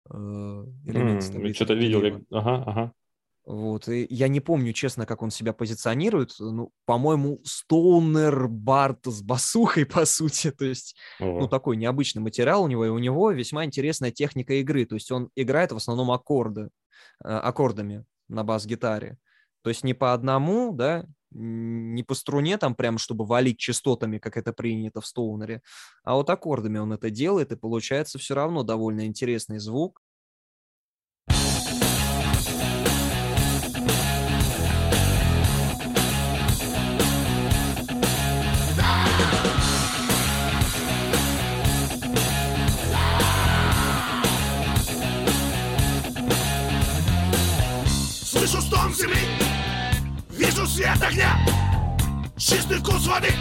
э, элемент mm, Что-то видел. Я... Ага, ага. Вот, и я не помню, честно, как он себя позиционирует. Ну, по-моему, Стоунер Барт с басухой, по сути. То есть, Ого. ну, такой необычный материал у него, и у него весьма интересная техника игры. То есть он играет в основном аккорды, э, аккордами на бас-гитаре. То есть не по одному, да, не по струне там прям, чтобы валить частотами, как это принято в Стоунере, а вот аккордами он это делает, и получается все равно довольно интересный звук. Слышу стон земли Вижу свет огня Чистый вкус воды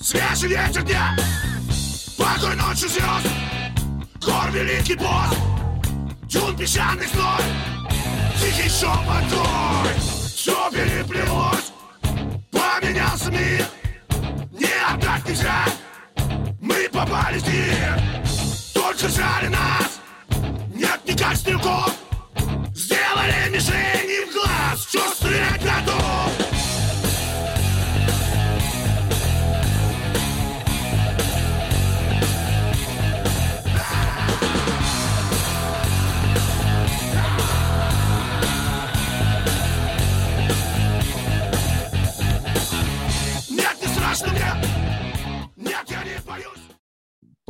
Свежий ветер дня Покой ночью звезд Гор великий босс Дюн песчаный зной Тихий шепот твой Все переплелось Поменялся мир Не отдать нельзя Мы попали в дверь Только жали нас Нет никак стрелков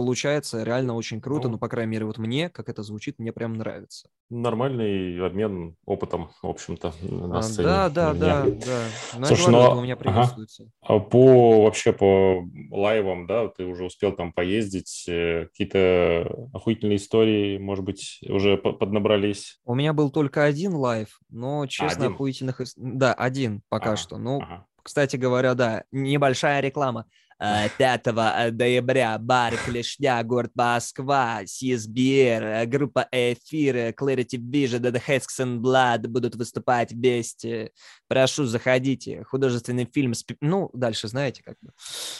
получается реально очень круто, ну, ну, по крайней мере, вот мне, как это звучит, мне прям нравится. Нормальный обмен опытом, в общем-то, на а, сцене. Да, да, да, да. Ну, Слушай, но... у меня приветствуется. Ага. А по вообще по live ам, да, ты уже успел там поездить, э, какие-то охуительные истории, может быть, уже поднабрались? У меня был только один live, но, честно, один? охуительных... Да, один пока ага. что. Ну, ага. кстати говоря, да, небольшая реклама. 5 э, ноября бар Клешня, город Москва, CSBR, э, группа Эфир, Clarity Vision, The and Blood будут выступать вместе. Прошу, заходите. Художественный фильм. Ну, дальше знаете как бы.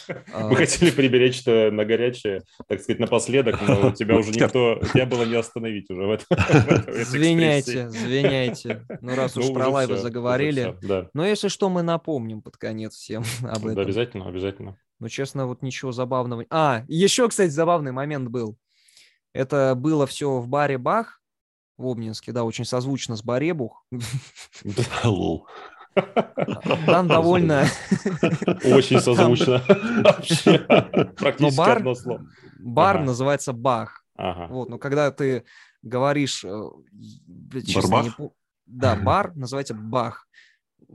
Мы хотели приберечь что на горячее, так сказать, напоследок, но тебя уже никто, тебя было не остановить уже в этом. Звиняйте, звиняйте. Ну, раз уж ну, про лайвы заговорили. Но если что, мы напомним под конец всем об этом. Обязательно, обязательно. Но, честно, вот ничего забавного. А, еще, кстати, забавный момент был. Это было все в баре Бах в Обнинске, да, очень созвучно с Баребух. Лол. Там довольно... Очень созвучно. Практически бар, одно слово. Бар ага. называется Бах. Ага. Вот, но когда ты говоришь... Э, честно, не... Да, бар называется Бах.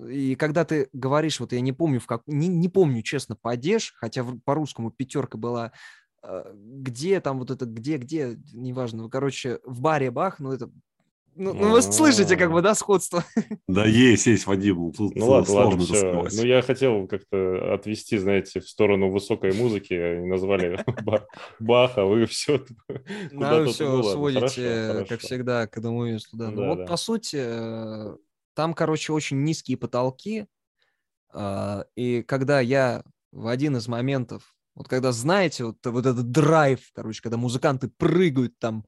И когда ты говоришь, вот я не помню, в как, не, не помню, честно, падеж, хотя по-русскому пятерка была, а, где там вот это, где, где, неважно, ну, короче, в баре Бах, ну это ну, ну, вы слышите, как бы, да, сходство? Да, есть, есть, Вадим. Тут ну, ладно, ладно, все. Ну, я хотел как-то отвести, знаете, в сторону высокой музыки. Они назвали Баха, вы все Ну, все, сводите, как всегда, к одному месту, да. Ну, вот, по сути, э, там, короче, очень низкие потолки. А, и когда я в один из моментов, вот когда, знаете, вот, вот этот драйв, короче, когда музыканты прыгают там,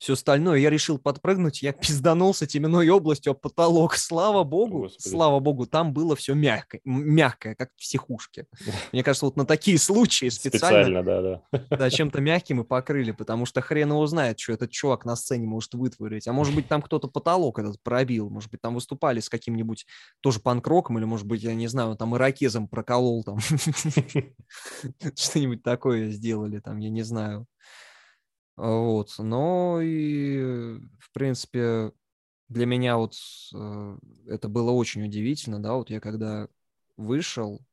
все остальное. Я решил подпрыгнуть, я пизданулся теменной областью об потолок. Слава богу, Господи. слава богу, там было все мягкое, мягкое, как в психушке. Мне кажется, вот на такие случаи специально, специально да, да. да, чем-то мягким и покрыли, потому что хрен его знает, что этот чувак на сцене может вытворить. А может быть, там кто-то потолок этот пробил, может быть, там выступали с каким-нибудь тоже панк-роком, или, может быть, я не знаю, там ирокезом проколол там. Что-нибудь такое сделали там, я не знаю. Вот. Но и, в принципе, для меня вот э, это было очень удивительно, да, вот я когда вышел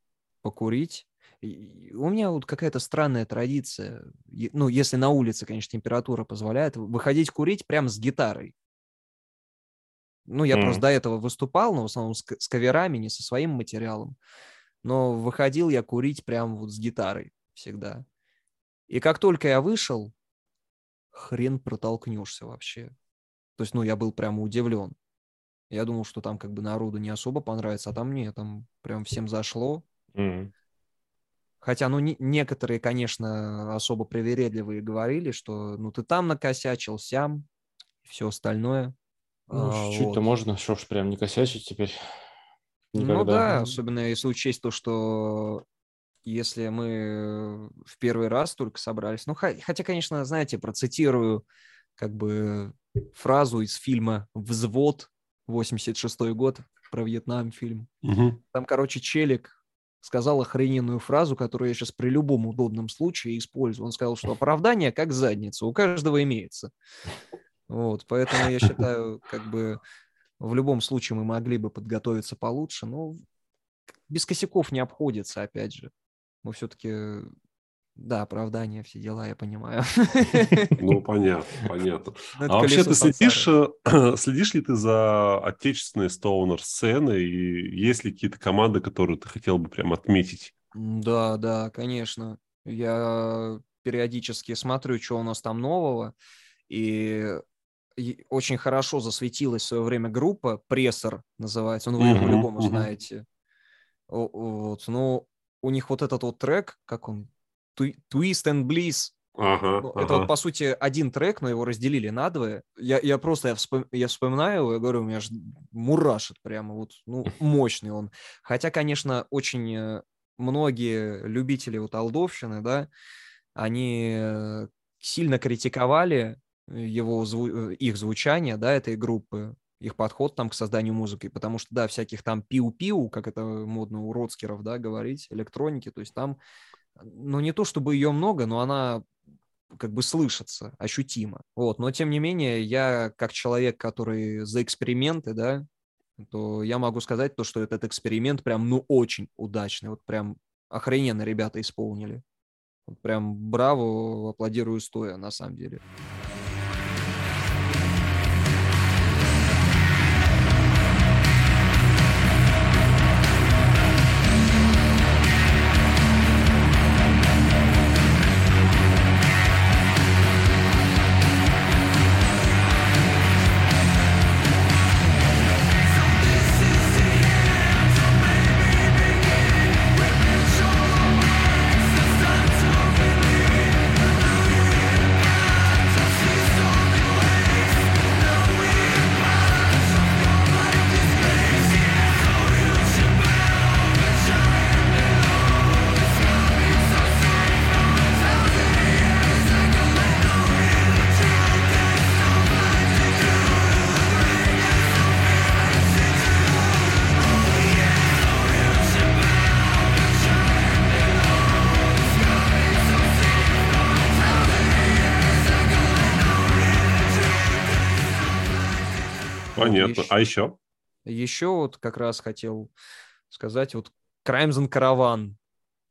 покурить, у меня вот какая-то странная традиция, ну, если на улице, конечно, температура позволяет, выходить курить прямо с гитарой. Ну, я mm. просто до этого выступал, но в основном с, с каверами, не со своим материалом. Но выходил я курить прямо вот с гитарой всегда. И как только я вышел, хрен протолкнешься вообще. То есть, ну, я был прямо удивлен. Я думал, что там как бы народу не особо понравится, а там нет, там прям всем зашло. Mm-hmm. Хотя, ну, не, некоторые, конечно, особо привередливые говорили, что, ну, ты там накосячил, сям, все остальное. Ну, а, чуть-чуть-то вот. можно, что ж прям не косячить теперь. Ну Никогда. Ну да, особенно если учесть то, что если мы в первый раз только собрались. Ну, хотя, конечно, знаете, процитирую как бы фразу из фильма «Взвод», 86 год, про Вьетнам фильм. Угу. Там, короче, челик сказал охрененную фразу, которую я сейчас при любом удобном случае использую. Он сказал, что оправдание как задница, у каждого имеется. Вот, поэтому я считаю, как бы в любом случае мы могли бы подготовиться получше, но без косяков не обходится, опять же. Мы все-таки да, оправдание, все дела, я понимаю. Ну, понятно, понятно. Ну, а вообще ты следишь, э, следишь ли ты за отечественной стоунер-сценой? И есть ли какие-то команды, которые ты хотел бы прям отметить? Да, да, конечно. Я периодически смотрю, что у нас там нового. И очень хорошо засветилась в свое время группа, прессор называется, ну вы uh-huh, по-любому знаете. Вот, ну, у них вот этот вот трек, как он, Twist and Bliss. Ага, ну, ага. Это вот, по сути, один трек, но его разделили на двое. Я, я просто, я, вспом... я вспоминаю его, я говорю, у меня же мурашит прямо, вот, ну, мощный он. Хотя, конечно, очень э, многие любители вот Алдовщины, да, они э, сильно критиковали его, зву... Э, их звучание, да, этой группы, их подход там к созданию музыки, потому что, да, всяких там пиу-пиу, как это модно у Роцкеров, да, говорить, электроники, то есть там ну, не то чтобы ее много, но она как бы слышится ощутимо. Вот, но тем не менее, я как человек, который за эксперименты, да, то я могу сказать то, что этот эксперимент прям, ну, очень удачный. Вот прям охрененно ребята исполнили. Вот прям браво, аплодирую стоя, на самом деле. Понятно. Еще, а еще? Еще вот как раз хотел сказать, вот Crimson Caravan.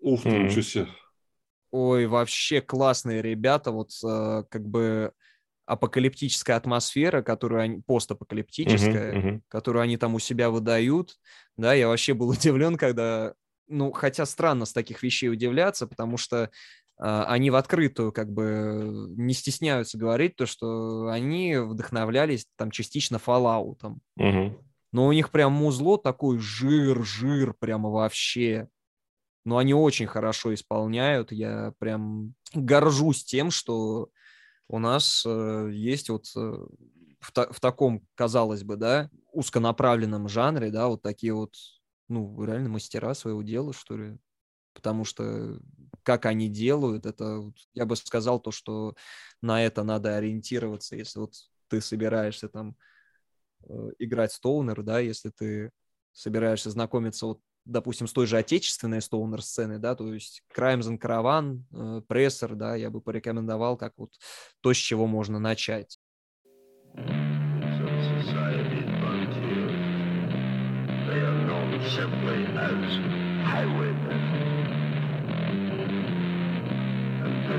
Ух ты, ничего себе. Ой, вообще классные ребята, вот э, как бы апокалиптическая атмосфера, которую они, постапокалиптическая, uh-huh, uh-huh. которую они там у себя выдают, да, я вообще был удивлен, когда, ну, хотя странно с таких вещей удивляться, потому что они в открытую как бы не стесняются говорить то, что они вдохновлялись там частично Fallout. Угу. Но у них прям музло такой жир, жир прямо вообще. Но они очень хорошо исполняют. Я прям горжусь тем, что у нас э, есть вот э, в, та- в таком, казалось бы, да, узконаправленном жанре, да, вот такие вот, ну, реально мастера своего дела, что ли потому что как они делают, это, я бы сказал, то, что на это надо ориентироваться, если вот ты собираешься там э, играть стоунер, да, если ты собираешься знакомиться вот допустим, с той же отечественной стоунер-сцены, да, то есть Crimes and Caravan, э, Прессер, да, я бы порекомендовал как вот то, с чего можно начать.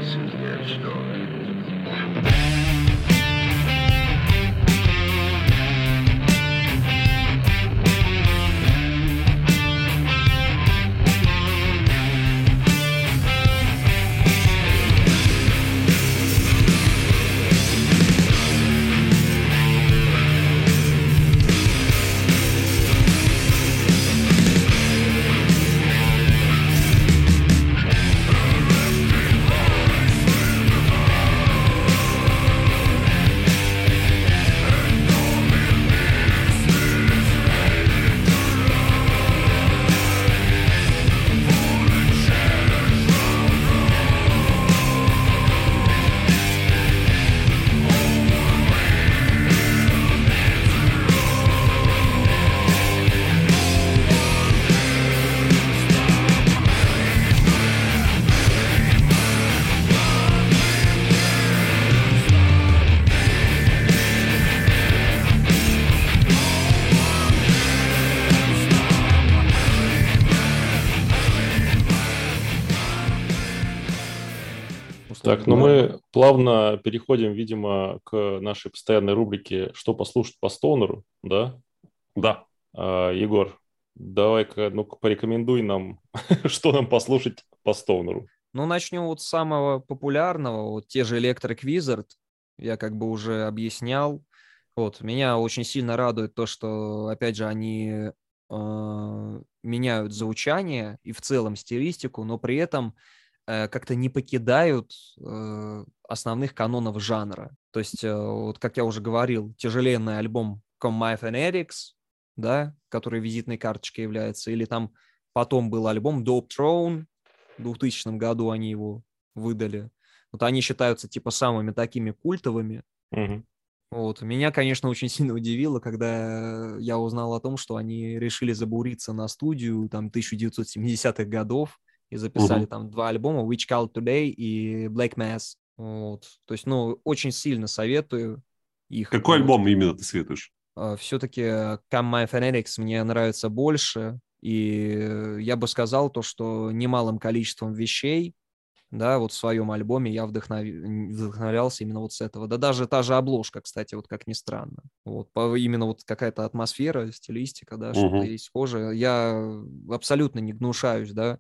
This is their story. Так, ну мы плавно переходим, видимо, к нашей постоянной рубрике «Что послушать по стонеру», да? Да. А, Егор, давай-ка, ну порекомендуй нам, что нам послушать по стонеру. Ну, начнем вот с самого популярного, вот те же Electric Wizard, я как бы уже объяснял. Вот, меня очень сильно радует то, что, опять же, они э, меняют звучание и в целом стилистику, но при этом как-то не покидают э, основных канонов жанра. То есть, э, вот как я уже говорил, тяжеленный альбом Come My Fanatics, да, который визитной карточкой является, или там потом был альбом Dope Throne, в 2000 году они его выдали. Вот они считаются типа самыми такими культовыми. Mm-hmm. Вот. Меня, конечно, очень сильно удивило, когда я узнал о том, что они решили забуриться на студию там 1970-х годов, и записали uh-huh. там два альбома Which Call Today и Black Mass. Вот. То есть, ну, очень сильно советую их. Какой вот. альбом именно ты советуешь? А, Все-таки Come My Fanatics мне нравится больше, и я бы сказал то, что немалым количеством вещей, да, вот в своем альбоме я вдохнов... вдохновлялся именно вот с этого. Да даже та же обложка, кстати, вот как ни странно. Вот, именно вот какая-то атмосфера, стилистика, да, uh-huh. что-то есть схожее. Я абсолютно не гнушаюсь, да,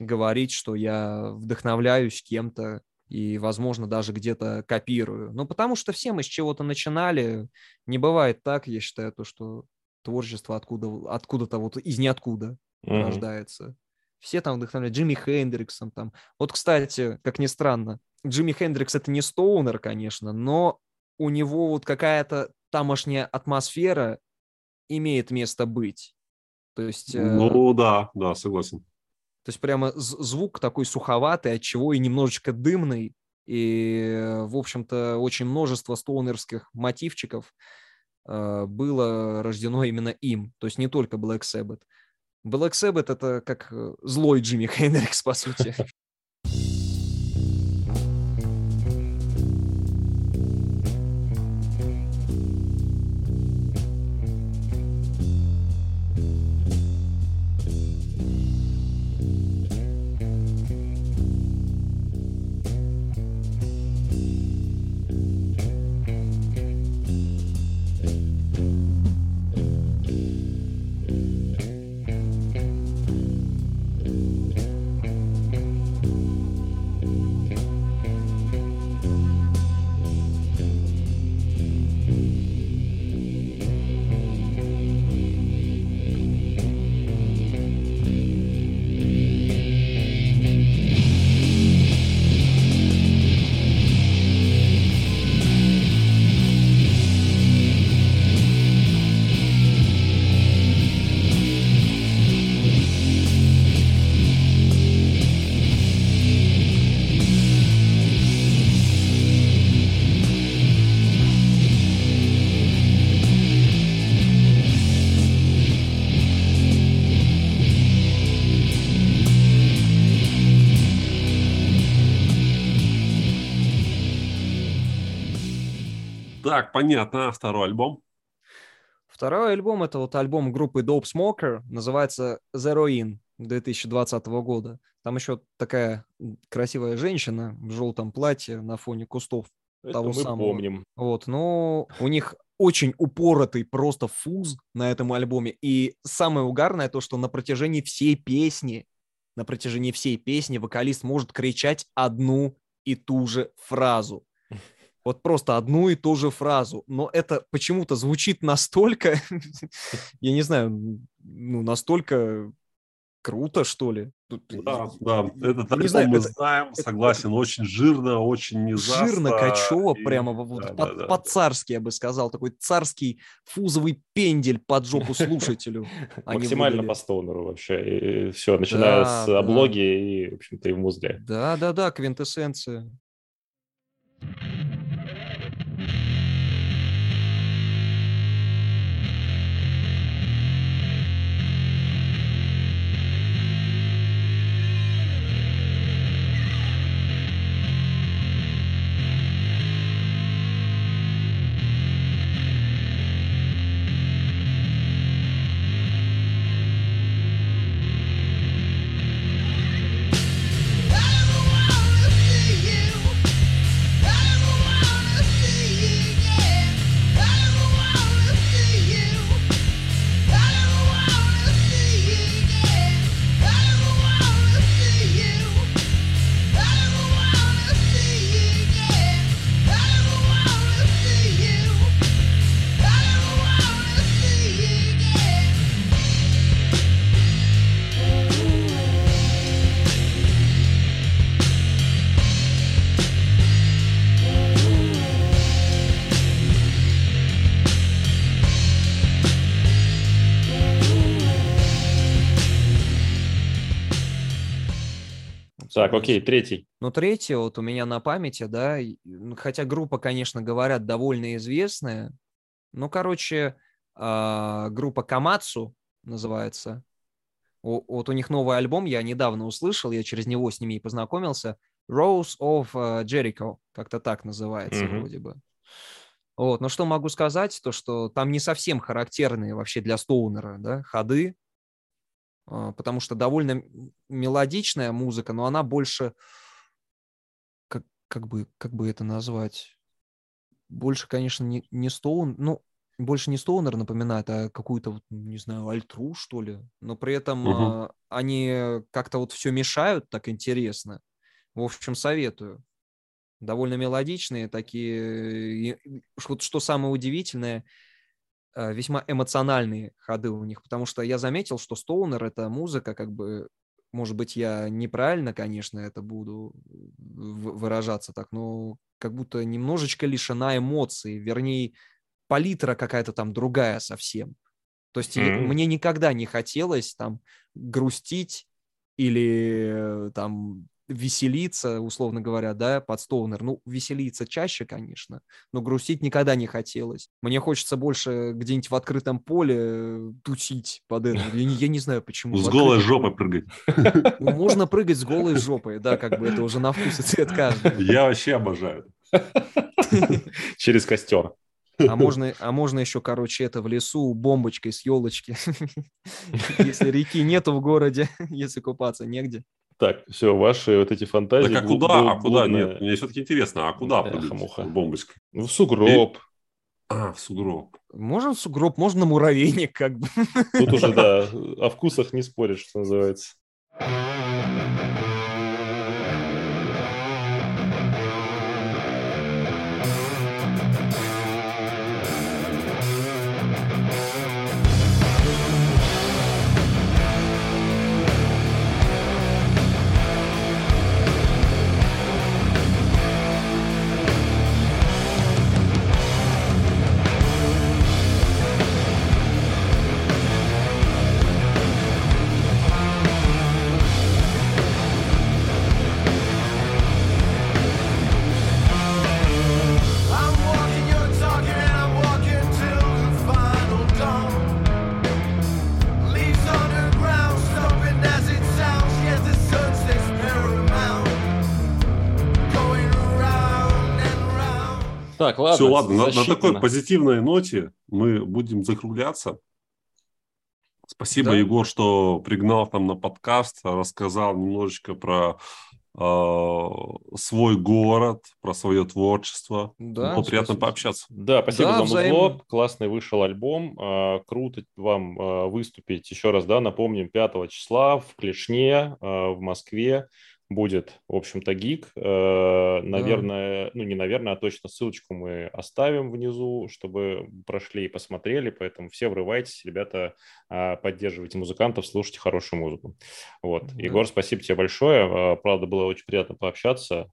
говорить, что я вдохновляюсь кем-то и, возможно, даже где-то копирую. Ну, потому что все мы с чего-то начинали. Не бывает так, я считаю, то, что творчество откуда, откуда-то вот из ниоткуда mm-hmm. рождается. Все там вдохновляют. Джимми Хендриксом там. Вот, кстати, как ни странно, Джимми Хендрикс это не стоунер, конечно, но у него вот какая-то тамошняя атмосфера имеет место быть. То есть... Э, ну, э... да, да, согласен. То есть прямо звук такой суховатый, от чего и немножечко дымный. И, в общем-то, очень множество стоунерских мотивчиков э, было рождено именно им. То есть не только Black Sabbath. Black Sabbath — это как э, злой Джимми Хендрикс, по сути. Так, понятно. А второй альбом? Второй альбом — это вот альбом группы Dope Smoker, называется Zero In 2020 года. Там еще такая красивая женщина в желтом платье на фоне кустов это того мы самого. помним. Вот, но у них очень упоротый просто фуз на этом альбоме. И самое угарное то, что на протяжении всей песни, на протяжении всей песни вокалист может кричать одну и ту же фразу. Вот просто одну и ту же фразу. Но это почему-то звучит настолько, я не знаю, ну, настолько круто, что ли. Да, да, этот не знаю, мы это, знаем, это, согласен, очень жирно, очень низасто. Жирно, качево, и... прямо вот, да, по, да, по-царски, я бы сказал, такой царский фузовый пендель под жопу слушателю. Максимально по стонеру вообще, все, начиная с облоги и, в общем-то, и в музле. Да-да-да, квинтэссенция. Так, окей, третий. Ну, третий вот у меня на памяти, да, хотя группа, конечно, говорят, довольно известная. Ну, короче, а, группа Камацу называется. Вот у них новый альбом, я недавно услышал, я через него с ними и познакомился. Rose of э, Jericho, как-то так называется mm-hmm. вроде бы. Вот, но что могу сказать, то что там не совсем характерные вообще для Стоунера, да, ходы, потому что довольно мелодичная музыка, но она больше, как, как, бы, как бы это назвать, больше, конечно, не, не стоун, ну, больше не стоунер напоминает, а какую-то, не знаю, альтру, что ли. Но при этом угу. uh они как-то вот все мешают так интересно. В общем, советую. Довольно мелодичные такие. Вот что самое удивительное, весьма эмоциональные ходы у них, потому что я заметил, что Стоунер — это музыка, как бы, может быть, я неправильно, конечно, это буду выражаться так, но как будто немножечко лишена эмоций, вернее, палитра какая-то там другая совсем. То есть mm-hmm. мне никогда не хотелось там грустить или э, там веселиться, условно говоря, да, под стоунер. Ну, веселиться чаще, конечно, но грустить никогда не хотелось. Мне хочется больше где-нибудь в открытом поле э, тусить под это. Я не, я не знаю, почему. С голой жопой прыгать. Ну, можно прыгать с голой жопой, да, как бы это уже на вкус и цвет каждого. Я вообще обожаю. Через костер. А можно, а можно еще, короче, это в лесу бомбочкой с елочки. Если реки нету в городе, если купаться негде. Так, все, ваши вот эти фантазии. Так а куда? А куда? Нет, мне все-таки интересно, а куда Эхо, бомбочкой? Ну, в сугроб. А, в сугроб. Можно в сугроб, можно муравейник, как бы. Тут уже, да, о вкусах не споришь, что называется. Так, ладно. Все, ладно, на, на такой позитивной ноте мы будем закругляться. Спасибо, да. Егор, что пригнал там на подкаст, рассказал немножечко про э, свой город, про свое творчество. Да, Было приятно пообщаться. Да, спасибо да, за музло. Классный вышел альбом. Э, круто вам э, выступить. Еще раз, да, напомним, 5 числа в Клешне э, в Москве будет, в общем-то, гик. Э, наверное, да. ну не наверное, а точно ссылочку мы оставим внизу, чтобы прошли и посмотрели. Поэтому все врывайтесь, ребята, а, поддерживайте музыкантов, слушайте хорошую музыку. Вот. Да. Егор, спасибо тебе большое. А, правда, было очень приятно пообщаться.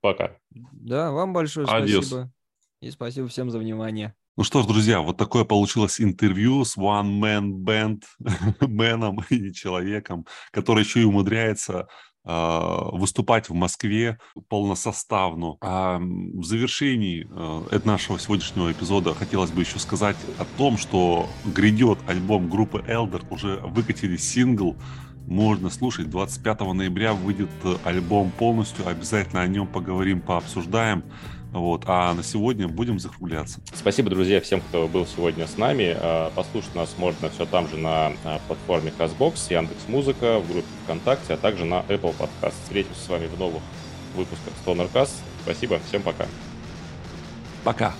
Пока. Да, вам большое Адьос. спасибо. И спасибо всем за внимание. Ну что ж, друзья, вот такое получилось интервью с One Man Band, мэном и человеком, который еще и умудряется выступать в Москве полносоставно. А в завершении э, нашего сегодняшнего эпизода хотелось бы еще сказать о том, что грядет альбом группы Elder, уже выкатили сингл, можно слушать. 25 ноября выйдет альбом полностью, обязательно о нем поговорим, пообсуждаем. Вот. А на сегодня будем закругляться. Спасибо, друзья, всем, кто был сегодня с нами. А, послушать нас можно все там же на а, платформе CastBox, Яндекс Музыка, в группе ВКонтакте, а также на Apple Podcast. Встретимся с вами в новых выпусках StonerCast. Спасибо, всем пока. Пока.